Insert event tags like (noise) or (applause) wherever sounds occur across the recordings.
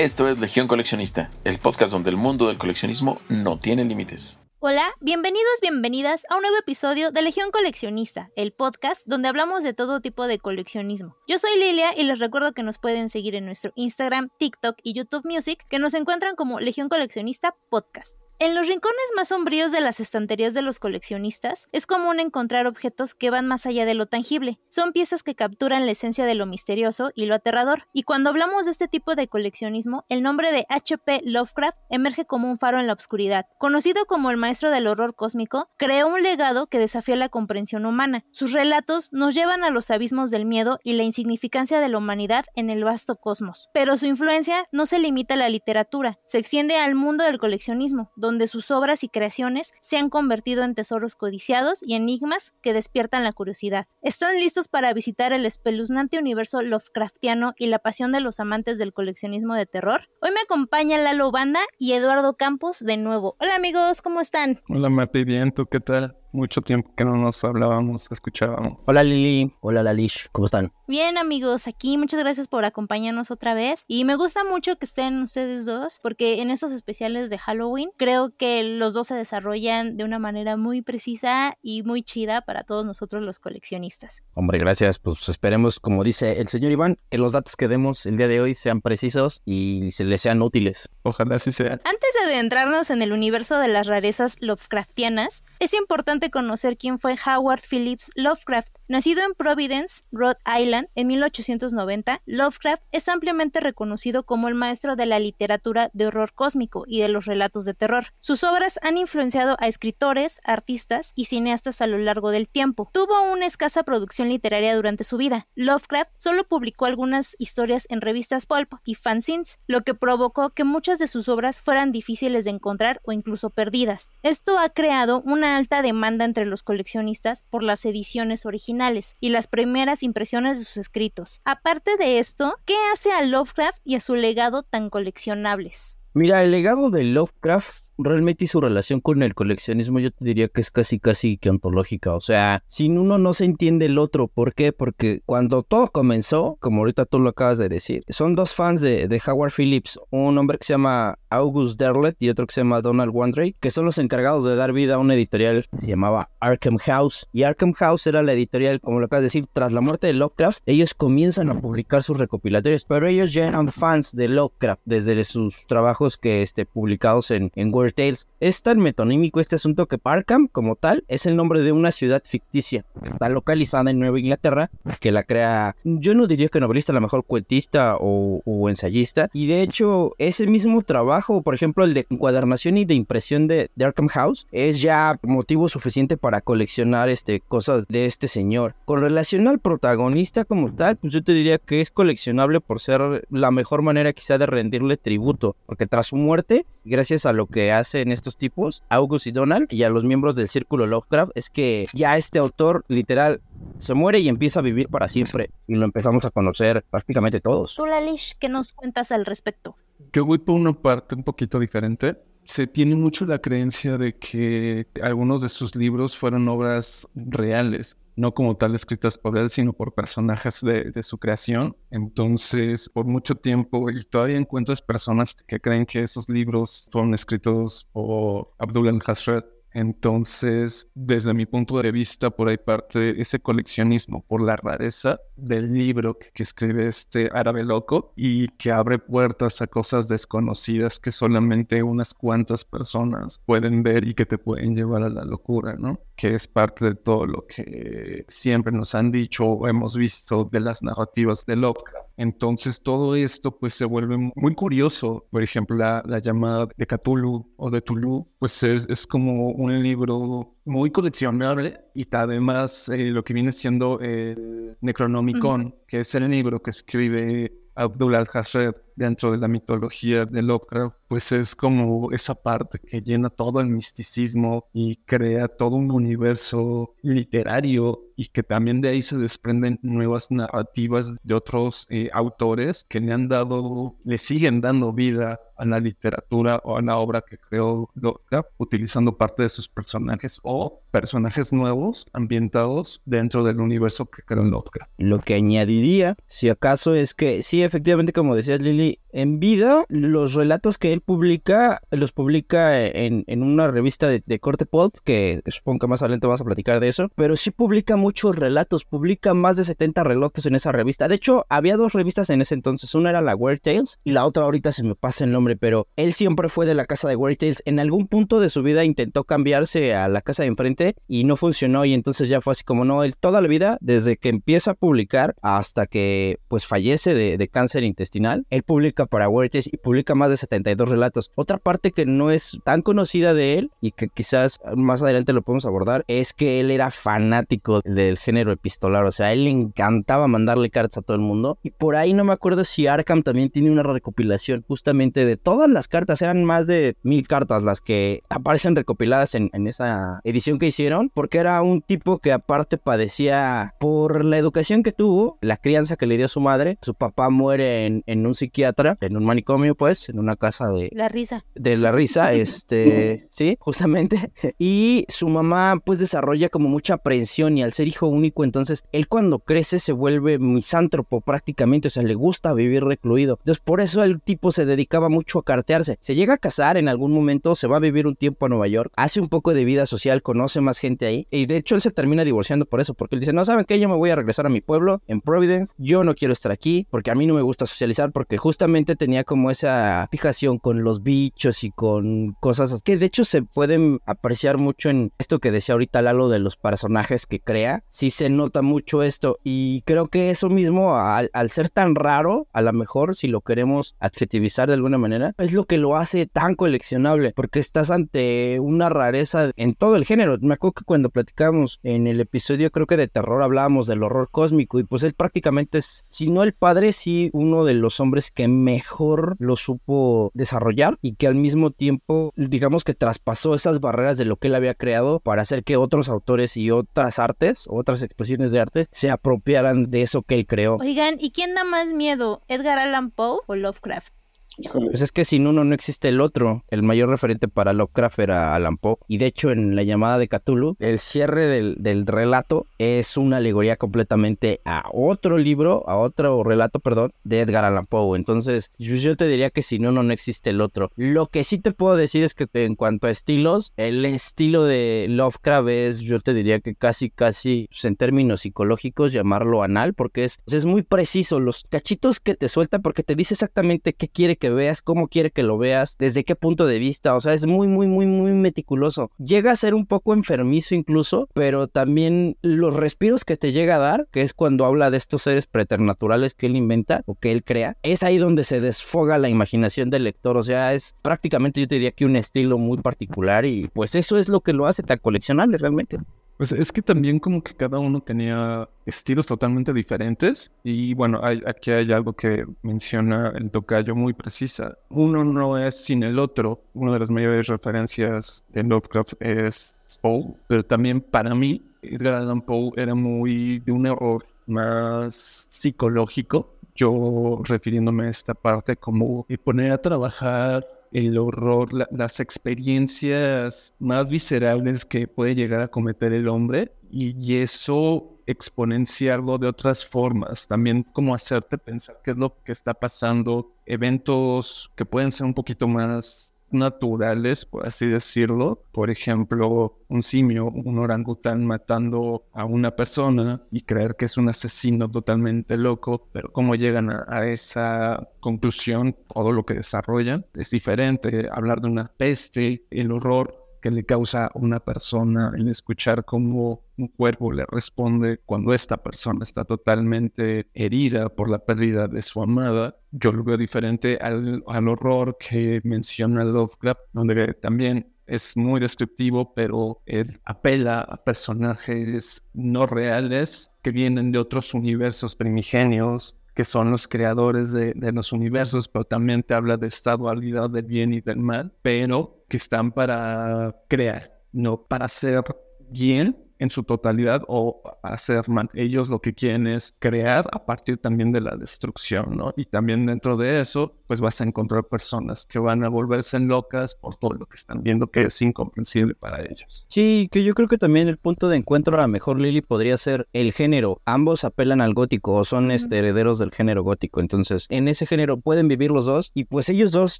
Esto es Legión Coleccionista, el podcast donde el mundo del coleccionismo no tiene límites. Hola, bienvenidos, bienvenidas a un nuevo episodio de Legión Coleccionista, el podcast donde hablamos de todo tipo de coleccionismo. Yo soy Lilia y les recuerdo que nos pueden seguir en nuestro Instagram, TikTok y YouTube Music, que nos encuentran como Legión Coleccionista Podcast. En los rincones más sombríos de las estanterías de los coleccionistas, es común encontrar objetos que van más allá de lo tangible. Son piezas que capturan la esencia de lo misterioso y lo aterrador. Y cuando hablamos de este tipo de coleccionismo, el nombre de H.P. Lovecraft emerge como un faro en la oscuridad. Conocido como el maestro del horror cósmico, creó un legado que desafía la comprensión humana. Sus relatos nos llevan a los abismos del miedo y la insignificancia de la humanidad en el vasto cosmos. Pero su influencia no se limita a la literatura, se extiende al mundo del coleccionismo, sus obras y creaciones se han convertido en tesoros codiciados y enigmas que despiertan la curiosidad. ¿Están listos para visitar el espeluznante universo Lovecraftiano y la pasión de los amantes del coleccionismo de terror? Hoy me acompañan Lalo Banda y Eduardo Campos de nuevo. Hola amigos, ¿cómo están? Hola Mati, bien, ¿tú qué tal? Mucho tiempo que no nos hablábamos, escuchábamos. Hola Lili, hola Lalish, ¿cómo están? Bien amigos, aquí muchas gracias por acompañarnos otra vez y me gusta mucho que estén ustedes dos porque en estos especiales de Halloween creo que los dos se desarrollan de una manera muy precisa y muy chida para todos nosotros los coleccionistas. Hombre, gracias, pues esperemos, como dice el señor Iván, que los datos que demos el día de hoy sean precisos y se les sean útiles. Ojalá así sea. Antes de adentrarnos en el universo de las rarezas Lovecraftianas, es importante conocer quién fue Howard Phillips Lovecraft. Nacido en Providence, Rhode Island, en 1890, Lovecraft es ampliamente reconocido como el maestro de la literatura de horror cósmico y de los relatos de terror. Sus obras han influenciado a escritores, artistas y cineastas a lo largo del tiempo. Tuvo una escasa producción literaria durante su vida. Lovecraft solo publicó algunas historias en revistas pulp y fanzines, lo que provocó que muchas de sus obras fueran difíciles de encontrar o incluso perdidas. Esto ha creado una alta demanda entre los coleccionistas por las ediciones originales y las primeras impresiones de sus escritos. Aparte de esto, ¿qué hace a Lovecraft y a su legado tan coleccionables? Mira, el legado de Lovecraft realmente y su relación con el coleccionismo yo te diría que es casi casi que ontológica. O sea, sin uno no se entiende el otro. ¿Por qué? Porque cuando todo comenzó, como ahorita tú lo acabas de decir, son dos fans de, de Howard Phillips, un hombre que se llama August Derleth y otro que se llama Donald Wandrey, que son los encargados de dar vida a una editorial que se llamaba Arkham House. Y Arkham House era la editorial, como lo acabas de decir, tras la muerte de Lovecraft, ellos comienzan a publicar sus recopilatorios, pero ellos ya eran fans de Lovecraft desde sus trabajos que este, publicados en, en Word Tales. Es tan metonímico este asunto que Arkham, como tal, es el nombre de una ciudad ficticia. Está localizada en Nueva Inglaterra, que la crea, yo no diría que novelista, la mejor cuentista o, o ensayista. Y de hecho, ese mismo trabajo, por ejemplo, el de encuadernación y de impresión de, Arkham House, es ya motivo suficiente para coleccionar este, cosas de este señor. Con relación al protagonista como tal, pues yo te diría que es coleccionable por ser la mejor manera quizá de rendirle tributo, porque tras su muerte, gracias a lo que hacen estos tipos, August y Donald, y a los miembros del círculo Lovecraft, es que ya este autor literal se muere y empieza a vivir para siempre. Y lo empezamos a conocer prácticamente todos. Tú, Lalish, ¿qué nos cuentas al respecto? Yo voy por una parte un poquito diferente. Se tiene mucho la creencia de que algunos de sus libros fueron obras reales, no como tal escritas por él, sino por personajes de, de, su creación. Entonces, por mucho tiempo, y todavía encuentras personas que creen que esos libros fueron escritos por Abdul al-Hasred, entonces, desde mi punto de vista, por ahí parte ese coleccionismo por la rareza del libro que, escribe este árabe loco y que abre puertas a cosas desconocidas que solamente unas cuantas personas pueden ver y que te pueden llevar a la locura, ¿no? Que es parte de todo lo que siempre nos han dicho o hemos visto de las narrativas de Lovecraft. Entonces todo esto pues se vuelve muy curioso. Por ejemplo, la, la llamada de Cthulhu o de Tulu, pues es, es como un libro muy coleccionable y además eh, lo que viene siendo el Necronomicon, uh -huh. que es el libro que escribe Abdul al-Hasred dentro de la mitología de Lovecraft, pues es como esa parte que llena todo el misticismo y crea todo un universo literario y que también de ahí se desprenden nuevas narrativas de otros eh, autores que le han dado, le siguen dando vida a la literatura o a la obra que creó Lovecraft, utilizando parte de sus personajes o personajes nuevos ambientados dentro del universo que creó Lovecraft. Lo que añadiría, si acaso, es que sí, efectivamente, como decías Lili, En vida, los relatos que él publica, los publica en, en una revista de, de, corte pulp, que supongo que más adelante vamos a platicar de eso, pero sí publica muchos relatos, publica más de 70 relatos en esa revista. De hecho, había dos revistas en ese entonces, una era la Weird Tales y la otra ahorita se me pasa el nombre, pero él siempre fue de la casa de Weird Tales. En algún punto de su vida intentó cambiarse a la casa de enfrente y no funcionó y entonces ya fue así como no, él toda la vida, desde que empieza a publicar hasta que pues fallece de, de cáncer intestinal, él publica para Tales y publica más de 72 relatos. Otra parte que no es tan conocida de él y que quizás más adelante lo podemos abordar es que él era fanático del género epistolar, o sea, a él le encantaba mandarle cartas a todo el mundo. Y por ahí no me acuerdo si Arkham también tiene una recopilación justamente de todas las cartas, eran más de mil cartas las que aparecen recopiladas en, en esa edición que hicieron, porque era un tipo que aparte padecía por la educación que tuvo, la crianza que le dio su madre, su papá muere en, en un psiquiatra, en un manicomio pues, en una casa de... La risa. De la risa, (laughs) este, sí, justamente. (laughs) Y su mamá pues desarrolla como mucha aprensión y al ser hijo único, entonces él cuando crece se vuelve misántropo prácticamente, o sea, le gusta vivir recluido. Entonces por eso el tipo se dedicaba mucho a cartearse. Se llega a casar en algún momento, se va a vivir un tiempo a Nueva York, hace un poco de vida social, conoce más gente ahí y de hecho él se termina divorciando por eso, porque él dice, no, ¿saben qué? Yo me voy a regresar a mi pueblo, en Providence, yo no quiero estar aquí porque a mí no me gusta socializar porque justamente tenía como esa fijación con los bichos y con cosas que de hecho se pueden apreciar mucho en esto que decía ahorita Lalo de los personajes que crea. Sí se nota mucho esto y creo que eso mismo al, al ser tan raro, a lo mejor si lo queremos adjetivizar de alguna manera, es lo que lo hace tan coleccionable porque estás ante una rareza en todo el género. Me acuerdo que cuando platicamos en el episodio creo que de terror hablábamos del horror cósmico y pues él prácticamente es, si no el padre, sí uno de los hombres que mejor lo supo desarrollar y que al mismo tiempo digamos que traspasó esas barreras de lo que él había creado para hacer que otros autores y otras artes, otras expresiones de arte se apropiaran de eso que él creó. Oigan, ¿y quién da más miedo? ¿Edgar Allan Poe o Lovecraft? Pues es que sin uno no existe el otro. El mayor referente para Lovecraft era Alan Poe. Y de hecho, en la llamada de Cthulhu, el cierre del, del, relato es una alegoría completamente a otro libro, a otro relato, perdón, de Edgar Allan Poe. Entonces, yo, yo te diría que sin uno no existe el otro. Lo que sí te puedo decir es que en cuanto a estilos, el estilo de Lovecraft es, yo te diría que casi, casi, pues, en términos psicológicos, llamarlo anal, porque es, es muy preciso. Los cachitos que te suelta, porque te dice exactamente qué quiere que veas, cómo quiere que lo veas, desde qué punto de vista, o sea, es muy, muy, muy, muy meticuloso. Llega a ser un poco enfermizo incluso, pero también los respiros que te llega a dar, que es cuando habla de estos seres preternaturales que él inventa o que él crea, es ahí donde se desfoga la imaginación del lector, o sea, es prácticamente yo te diría que un estilo muy particular y pues eso es lo que lo hace tan coleccionable realmente. Pues es que también como que cada uno tenía estilos totalmente diferentes y bueno, hay, aquí hay algo que menciona el tocayo muy precisa. Uno no es sin el otro. Una de las mayores referencias de Lovecraft es Poe, pero también para mí Edgar Allan Poe era muy de un error más psicológico. Yo refiriéndome a esta parte como poner a trabajar el horror, la, las experiencias más viscerales que puede llegar a cometer el hombre y, y, eso exponenciarlo de otras formas, también como hacerte pensar qué es lo que está pasando, eventos que pueden ser un poquito más naturales, por así decirlo. Por ejemplo, un simio, un orangután matando a una persona y creer que es un asesino totalmente loco, pero cómo llegan a, a esa conclusión, todo lo que desarrollan es diferente. Hablar de una peste, el horror que le causa a una persona el escuchar cómo un cuerpo le responde cuando esta persona está totalmente herida por la pérdida de su amada. Yo lo veo diferente al, al horror que menciona Lovecraft, donde también es muy descriptivo, pero él apela a personajes no reales que vienen de otros universos primigenios, que son los creadores de, los universos, pero también te habla de esta dualidad del bien y del mal, pero que están para crear, no para hacer bien en su totalidad o hacer mal. Ellos lo que quieren es crear a partir también de la destrucción, ¿no? Y también dentro de eso pues vas a encontrar personas que van a volverse locas por todo lo que están viendo que es incomprensible para ellos. Sí, que yo creo que también el punto de encuentro a lo mejor Lily podría ser el género. Ambos apelan al gótico o son este, herederos del género gótico. Entonces, en ese género pueden vivir los dos y pues ellos dos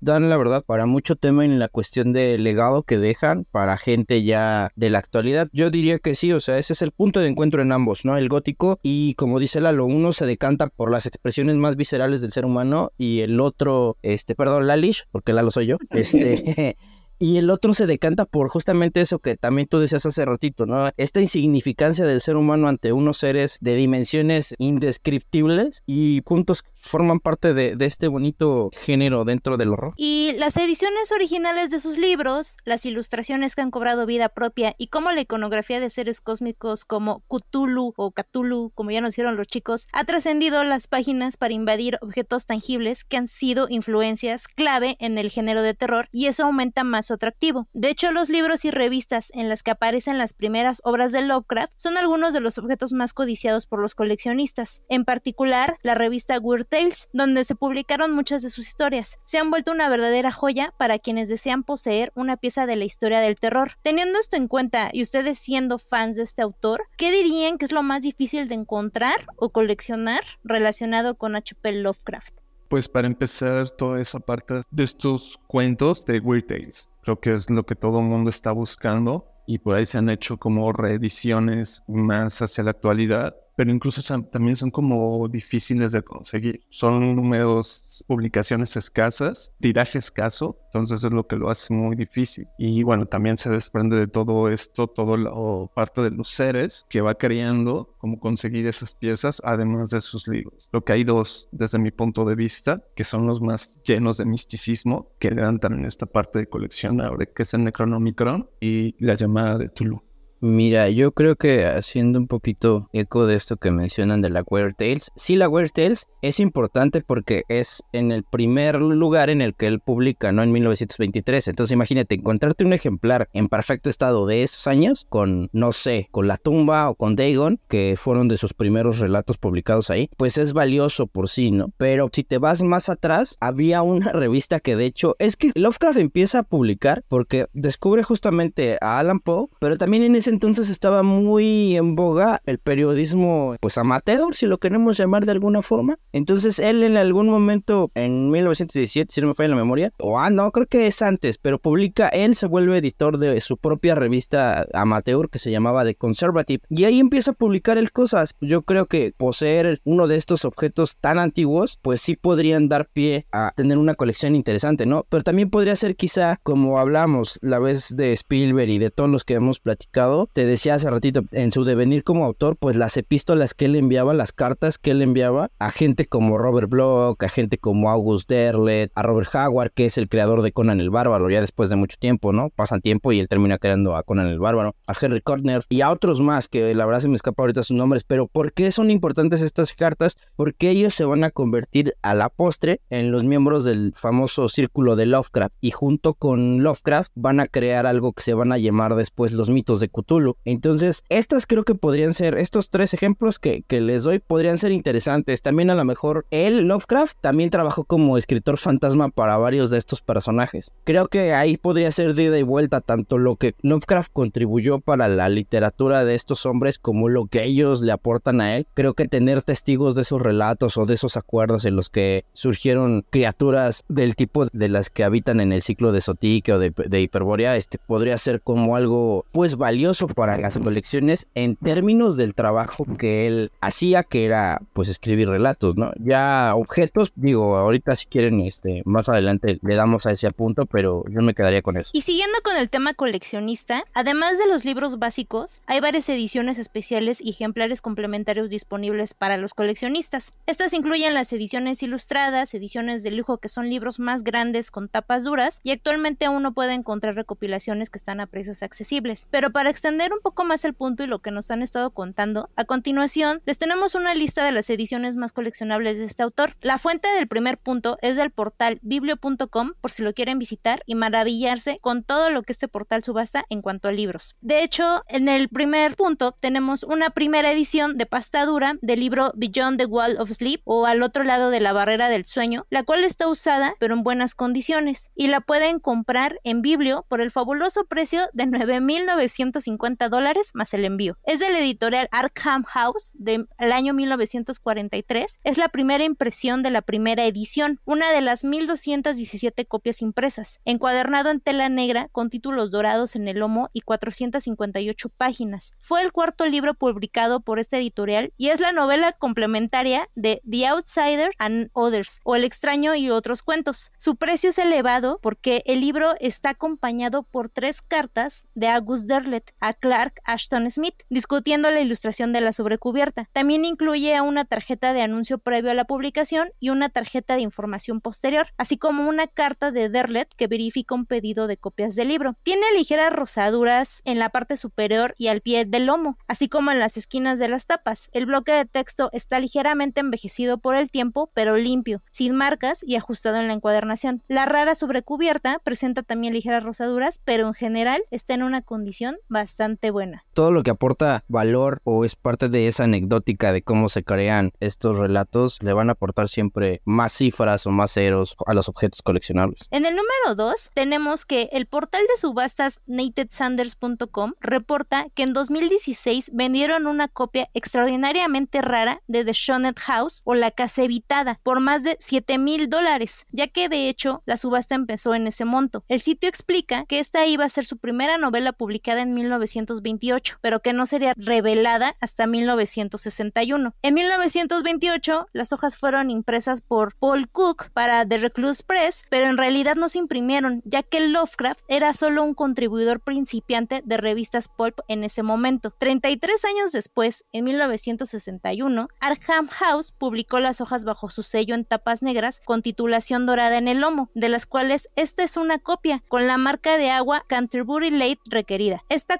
dan la verdad para mucho tema en la cuestión de legado que dejan para gente ya de la actualidad. Yo diría que sí, o sea, ese es el punto de encuentro en ambos, ¿no? El gótico y como dice Lalo, uno se decanta por las expresiones más viscerales del ser humano y el otro, este, perdón, Lalish, porque Lalo soy yo, (laughs) este... (laughs) Y el otro se decanta por justamente eso que también tú decías hace ratito, ¿no? Esta insignificancia del ser humano ante unos seres de dimensiones indescriptibles y puntos forman parte de, este bonito género dentro del horror. Y las ediciones originales de sus libros, las ilustraciones que han cobrado vida propia y cómo la iconografía de seres cósmicos como Cthulhu o Cthulhu, como ya nos hicieron los chicos, ha trascendido las páginas para invadir objetos tangibles que han sido influencias clave en el género de terror y eso aumenta más atractivo. De hecho, los libros y revistas en las que aparecen las primeras obras de Lovecraft son algunos de los objetos más codiciados por los coleccionistas, en particular la revista Weird Donde se publicaron muchas de sus historias. Se han vuelto una verdadera joya para quienes desean poseer una pieza de la historia del terror. Teniendo esto en cuenta y ustedes siendo fans de este autor, ¿qué dirían que es lo más difícil de encontrar o coleccionar relacionado con H.P. Lovecraft? Pues para empezar toda esa parte de estos cuentos de Weird Tales. Creo que es lo que todo el mundo está buscando y por ahí se han hecho como reediciones más hacia la actualidad pero incluso también son como difíciles de conseguir. Son números, publicaciones escasas, tiraje escaso, entonces es lo que lo hace muy difícil. Y bueno, también se desprende de todo esto, todo lo parte de los seres que va creando, cómo conseguir esas piezas, además de sus libros. Lo que hay dos, desde mi punto de vista, que son los más llenos de misticismo, que le dan también esta parte de colección ahora, que es el Necronomicron y la llamada de Tulu. Mira, yo creo que haciendo un poquito eco de esto que mencionan de la Weird Tales, sí la Weird Tales es importante porque es en el primer lugar en el que él publica, ¿no? En 1923. Entonces imagínate, encontrarte un ejemplar en perfecto estado de esos años con, no sé, con La Tumba o con Dagon, que fueron de sus primeros relatos publicados ahí, pues es valioso por sí, ¿no? Pero si te vas más atrás, había una (laughs) revista que de hecho es que Lovecraft empieza a publicar porque descubre justamente a Alan Poe, pero también en ese entonces estaba muy en boga el periodismo, pues amateur, si lo queremos llamar de alguna forma. Entonces él en algún momento, en 1917, si no me falla la memoria, o ah, no, creo que es antes, pero publica, él se vuelve editor de su propia revista amateur que se llamaba The Conservative. Y ahí empieza a publicar el cosas. Yo creo que poseer uno de estos objetos tan antiguos, pues sí podrían dar pie a tener una colección interesante, ¿no? Pero también podría ser quizá, como hablamos la vez de Spielberg y de todos los que hemos platicado, te decía hace ratito, en su devenir como autor, pues las epístolas que él enviaba, las cartas que él enviaba a gente como Robert Bloch, a gente como August Derlet, a Robert Howard, que es el creador de Conan el Bárbaro, ya después de mucho tiempo, ¿no? Pasan tiempo y él termina creando a Conan el Bárbaro, a Henry Corner y a otros más, que la verdad se me escapa ahorita sus nombres, pero ¿por qué son importantes estas cartas? Porque ellos se van a convertir a la postre en los miembros del famoso círculo de Lovecraft y junto con Lovecraft van a crear algo que se van a llamar después los mitos de Cthulhu entonces, estas creo que podrían ser, estos tres ejemplos que, les doy podrían ser interesantes. También a lo mejor él, Lovecraft, también trabajó como escritor fantasma para varios de estos personajes. Creo que ahí podría ser de ida y vuelta tanto lo que Lovecraft contribuyó para la literatura de estos hombres como lo que ellos le aportan a él. Creo que tener testigos de esos relatos o de esos acuerdos en los que surgieron criaturas del tipo de las que habitan en el ciclo de Sotique o de, de Hiperbórea, este podría ser como algo pues valioso para las colecciones en términos del trabajo que él hacía, que era pues escribir relatos, ¿no? Ya objetos, digo, ahorita si quieren, este, más adelante le damos a ese punto, pero yo me quedaría con eso. Y siguiendo con el tema coleccionista, además de los libros básicos, hay varias ediciones especiales y ejemplares complementarios disponibles para los coleccionistas. Estas incluyen las ediciones ilustradas, ediciones de lujo que son libros más grandes con tapas duras y actualmente uno puede encontrar recopilaciones que están a precios accesibles. Pero para extender extender un poco más el punto y lo que nos han estado contando, a continuación les tenemos una lista de las ediciones más coleccionables de este autor. La fuente del primer punto es del portal biblio.com por si lo quieren visitar y maravillarse con todo lo que este portal subasta en cuanto a libros. De hecho, en el primer punto tenemos una primera edición de pasta dura del libro Beyond the Wall of Sleep o Al otro lado de la barrera del sueño, la cual está usada pero en buenas condiciones y la pueden comprar en Biblio por el fabuloso precio de 9.950 dólares más el envío. Es del editorial Arkham House del año 1943. Es la primera impresión de la primera edición, una de las 1.217 copias impresas, encuadernado en tela negra con títulos dorados en el lomo y 458 páginas. Fue el cuarto libro publicado por esta editorial y es la novela complementaria de The Outsider and Others o El extraño y otros cuentos. Su precio es elevado porque el libro está acompañado por tres cartas de August Derlet a Clark Ashton Smith discutiendo la ilustración de la sobrecubierta. También incluye una tarjeta de anuncio previo a la publicación y una tarjeta de información posterior, así como una carta de Derlet que verifica un pedido de copias del libro. Tiene ligeras rosaduras en la parte superior y al pie del lomo, así como en las esquinas de las tapas. El bloque de texto está ligeramente envejecido por el tiempo, pero limpio, sin marcas y ajustado en la encuadernación. La rara sobrecubierta presenta también ligeras rosaduras, pero en general está en una condición bastante buena. Todo lo que aporta valor o es parte de esa anecdótica de cómo se crean estos relatos le van a aportar siempre más cifras o más ceros a los objetos coleccionables. En el número 2 tenemos que el portal de subastas natedsanders.com reporta que en 2016 vendieron una copia extraordinariamente rara de The Shonet House o La Casa Evitada por más de 7 mil dólares, ya que de hecho la subasta empezó en ese monto. El sitio explica que esta iba a ser su primera novela publicada en 1928, pero que no sería revelada hasta 1961. En 1928 las hojas fueron impresas por Paul Cook para The Recluse Press, pero en realidad no se imprimieron, ya que Lovecraft era solo un contribuidor principiante de revistas pulp en ese momento. 33 años después, en 1961, Arkham House publicó las hojas bajo su sello en tapas negras con titulación dorada en el lomo, de las cuales esta es una copia con la marca de agua Canterbury Late requerida. Esta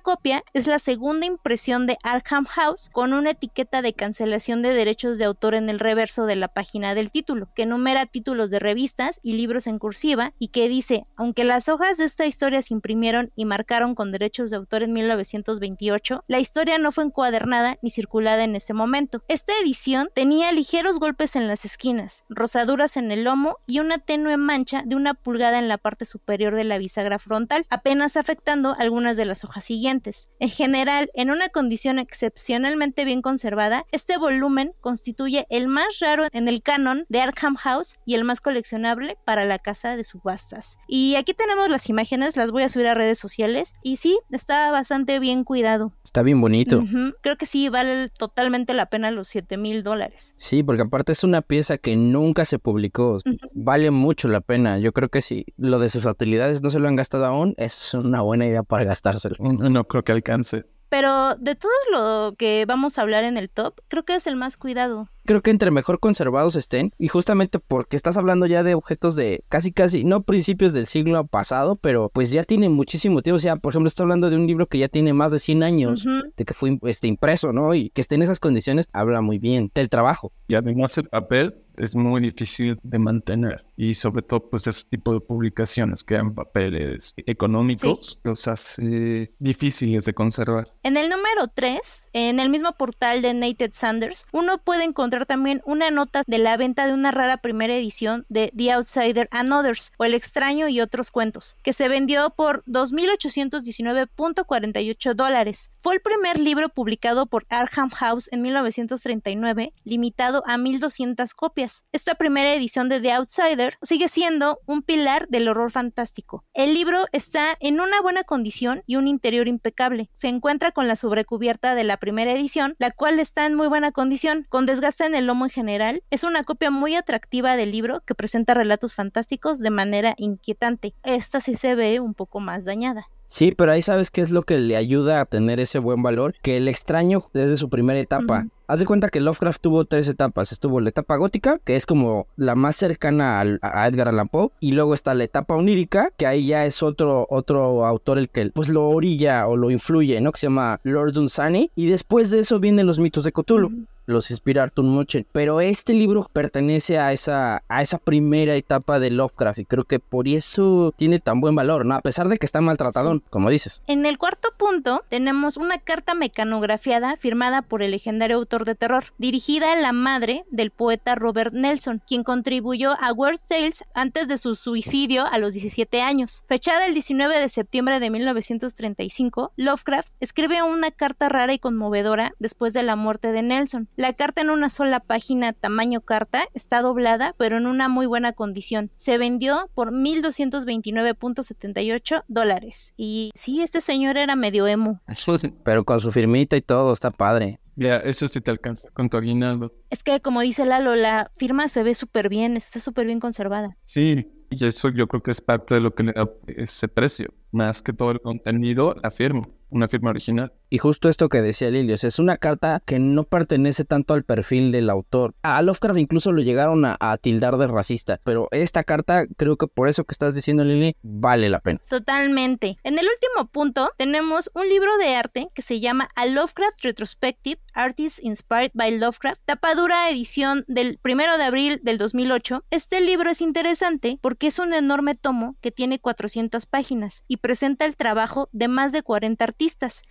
es la segunda impresión de Arkham House con una etiqueta de cancelación de derechos de autor en el reverso de la página del título, que numera títulos de revistas y libros en cursiva y que dice, aunque las hojas de esta historia se imprimieron y marcaron con derechos de autor en 1928, la historia no fue encuadernada ni circulada en ese momento. Esta edición tenía ligeros golpes en las esquinas, rosaduras en el lomo y una tenue mancha de una pulgada en la parte superior de la bisagra frontal, apenas afectando algunas de las hojas siguientes. En general, en una condición excepcionalmente bien conservada, este volumen constituye el más raro en el canon de Arkham House y el más coleccionable para la casa de subastas. Y aquí tenemos las imágenes, las voy a subir a redes sociales y sí, está bastante bien cuidado. Está bien bonito. Creo que sí vale totalmente la pena los 7 mil dólares. Sí, porque aparte es una pieza que nunca se publicó. Vale mucho la pena. Yo creo que si lo de sus utilidades no se lo han gastado aún, es una buena idea para gastárselo. (laughs) No, no creo que alcance. Pero de todo lo que vamos a hablar en el top, creo que es el más cuidado. Creo que entre mejor conservados estén, y justamente porque estás hablando ya de objetos de casi casi, no principios del siglo pasado, pero pues ya tiene muchísimo tiempo. O sea, por ejemplo, estás hablando de un libro que ya tiene más de 100 años, Ujú. de que fue este, impreso, ¿no? Y que esté en esas condiciones, habla muy bien del trabajo. Y además el papel es muy difícil de mantener. Y sobre todo, pues ese tipo de publicaciones que eran papeles económicos, los hace difíciles de conservar. En el número 3, en el mismo portal de Nated Sanders, uno puede encontrar también una nota de la venta de una rara primera edición de The Outsider and Others, o El extraño y otros cuentos, que se vendió por 2.819.48 dólares. Fue el primer libro publicado por Arkham House en 1939, limitado a 1.200 copias. Esta primera edición de The Outsider sigue siendo un pilar del horror fantástico. El libro está en una buena condición y un interior impecable. Se encuentra con la sobrecubierta de la primera edición, la cual está en muy buena condición, con desgaste en el lomo en general. Es una copia muy atractiva del libro que presenta relatos fantásticos de manera inquietante. Esta sí se ve un poco más dañada. Sí, pero ahí sabes qué es lo que le ayuda a tener ese buen valor, que el extraño desde su primera etapa. Haz de cuenta que Lovecraft tuvo tres etapas. Estuvo la etapa gótica, que es como la más cercana al- a Edgar Allan Poe, y luego está la etapa onírica, que ahí ya es otro, otro autor el que pues lo orilla o lo influye, ¿no? Que se llama Lord Dunsany, y después de eso vienen los mitos de Cthulhu los inspira Arthur Machen. Pero este libro pertenece a esa, a esa primera etapa de Lovecraft y creo que por eso tiene tan buen valor, ¿no? A pesar de que está maltratadón, como dices. En el cuarto punto tenemos una carta mecanografiada firmada por el legendario autor de terror, dirigida a la madre del poeta Robert Nelson, quien contribuyó a Weird Tales antes de su suicidio a los 17 años. Fechada el 19 de septiembre de 1935, Lovecraft escribe una carta rara y conmovedora después de la muerte de Nelson. La carta en una sola página tamaño carta está doblada, pero en una muy buena condición. Se vendió por 1.229.78 dólares. Y sí, este señor era medio emo. (laughs) Pero con su firmita y todo, está padre. Ya, eso sí te alcanza con tu aguinaldo. Es que, como dice Lalo, la firma se ve súper bien, está súper bien conservada. Sí, y eso yo creo que es parte de lo que le da ese precio. Más que todo el contenido, la firma, una firma original. Y justo esto que decía Lili, o sea, es una carta que no pertenece tanto al perfil del autor. A Lovecraft incluso lo llegaron a, a tildar de racista, pero esta carta, creo que por eso que estás diciendo, Lili, vale la pena. Totalmente. En el último punto tenemos un libro de arte que se llama A Lovecraft Retrospective, Artists Inspired by Lovecraft, tapadura edición del 1 de abril del 2008. Este libro es interesante porque es un enorme tomo que tiene 400 páginas y presenta el trabajo de más de 40 artistas,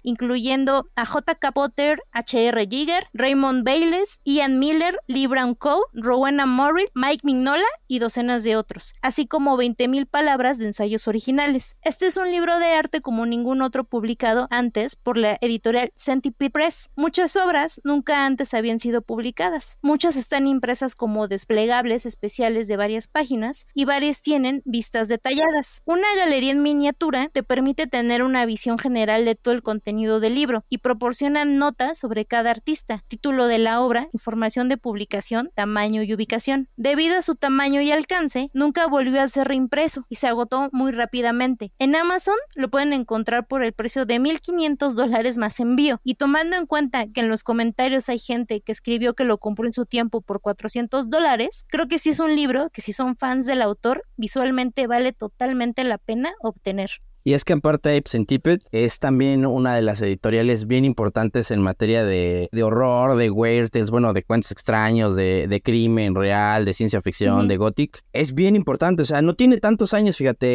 incluyendo a J.K. Potter, H.R. Giger, Raymond Bayless, Ian Miller, Lee Brown Coe, Rowena Morrill, Mike Mignola y docenas de otros, así como 20.000 palabras de ensayos originales. Este es un libro de arte como ningún otro publicado antes por la editorial Centipede Press. Muchas obras nunca antes habían sido publicadas. Muchas están impresas como desplegables especiales de varias páginas y varias tienen vistas detalladas. Una galería en miniatura te permite tener una visión general de el contenido del libro y proporciona notas sobre cada artista, título de la obra, información de publicación, tamaño y ubicación. Debido a su tamaño y alcance, nunca volvió a ser reimpreso y se agotó muy rápidamente. En Amazon lo pueden encontrar por el precio de 1.500 dólares más envío y tomando en cuenta que en los comentarios hay gente que escribió que lo compró en su tiempo por 400 dólares, creo que sí es un libro que si son fans del autor, visualmente vale totalmente la pena obtener. Y es que aparte Centipede es también una de las editoriales bien importantes en materia de, de horror, de weird tales, bueno, de cuentos extraños, de, de crimen real, de ciencia ficción, Ujú. de gothic. Es bien importante, o sea, no tiene tantos años, fíjate.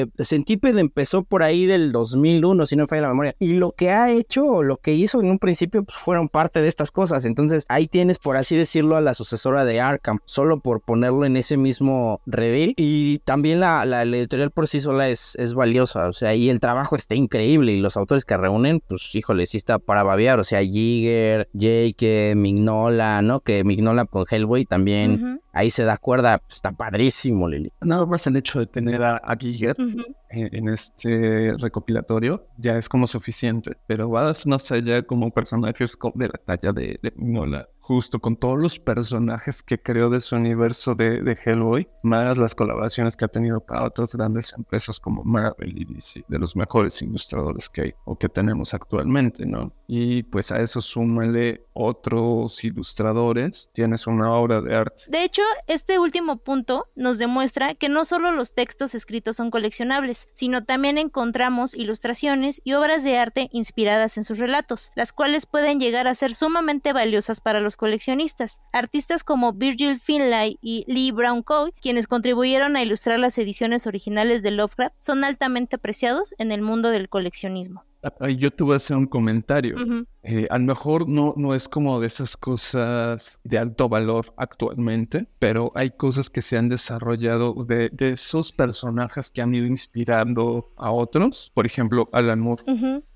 Eh, Centipede empezó por ahí del 2001, si no me falla la memoria. Y lo que ha hecho, lo que hizo en un principio, pues fueron parte de estas cosas. Entonces ahí tienes, por así decirlo, a la sucesora de Arkham, solo por ponerlo en ese mismo reveal. Y también la, la- la editorial por sí sola es, es valiosa, o sea, y el trabajo está increíble. Y los autores que reúnen, pues híjole, sí está para babear. O sea, Giger, Jake, Mignola, ¿no? Que Mignola con Hellboy también. Ahí se da cuerda, pues, está padrísimo, Lili. Nada más el hecho de tener a, a Giger ujú. en, en este recopilatorio ya es como suficiente, pero vas más allá como personajes de la talla de, de Mignola, justo con todos los personajes que creó de su universo de, de Hellboy, más las colaboraciones que ha tenido para otras grandes empresas como Marvel y DC, de los mejores ilustradores que hay o que tenemos actualmente, ¿no? Y pues a eso súmale otros ilustradores, tienes una obra de arte. De hecho, este último punto nos demuestra que no solo los textos escritos son coleccionables, sino también encontramos ilustraciones y obras de arte inspiradas en sus relatos, las cuales pueden llegar a ser sumamente valiosas para los coleccionistas. Artistas como Virgil Finlay y Lee Brown Coe, quienes contribuyeron a ilustrar las ediciones originales de Lovecraft, son altamente apreciados en el mundo del coleccionismo. Ah, Yo te voy a hacer un comentario. Eh, a lo mejor no, no es como de esas cosas de alto valor actualmente, pero hay cosas que se han desarrollado de, de esos personajes que han ido inspirando a otros. Por ejemplo, Alan Moore,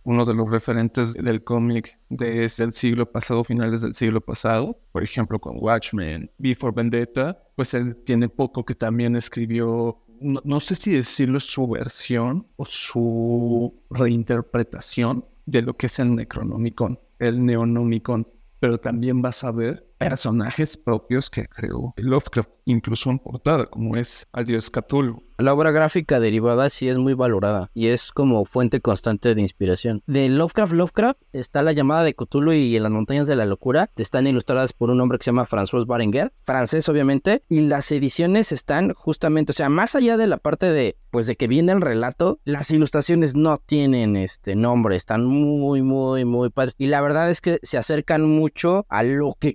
uno de los referentes del cómic desde el siglo pasado, finales del siglo pasado. Por ejemplo, con Watchmen, Before Vendetta, pues él tiene poco que también escribió. No, no sé si decirlo su versión o su reinterpretación de lo que es el Necronomicon, el Neonomicon, pero también vas a ver personajes propios que creó Lovecraft, incluso en portada, como es al dios Cthulhu. La obra gráfica derivada sí es muy valorada y es como fuente constante de inspiración. De Lovecraft Lovecraft está la llamada de Cthulhu y en las montañas de la locura. Están ilustradas por un hombre que se llama François Barenguer, francés obviamente, y las ediciones están justamente, o sea, más allá de la parte de pues de que viene el relato, las ilustraciones no tienen este nombre, están muy muy muy padres y la verdad es que se acercan mucho a lo que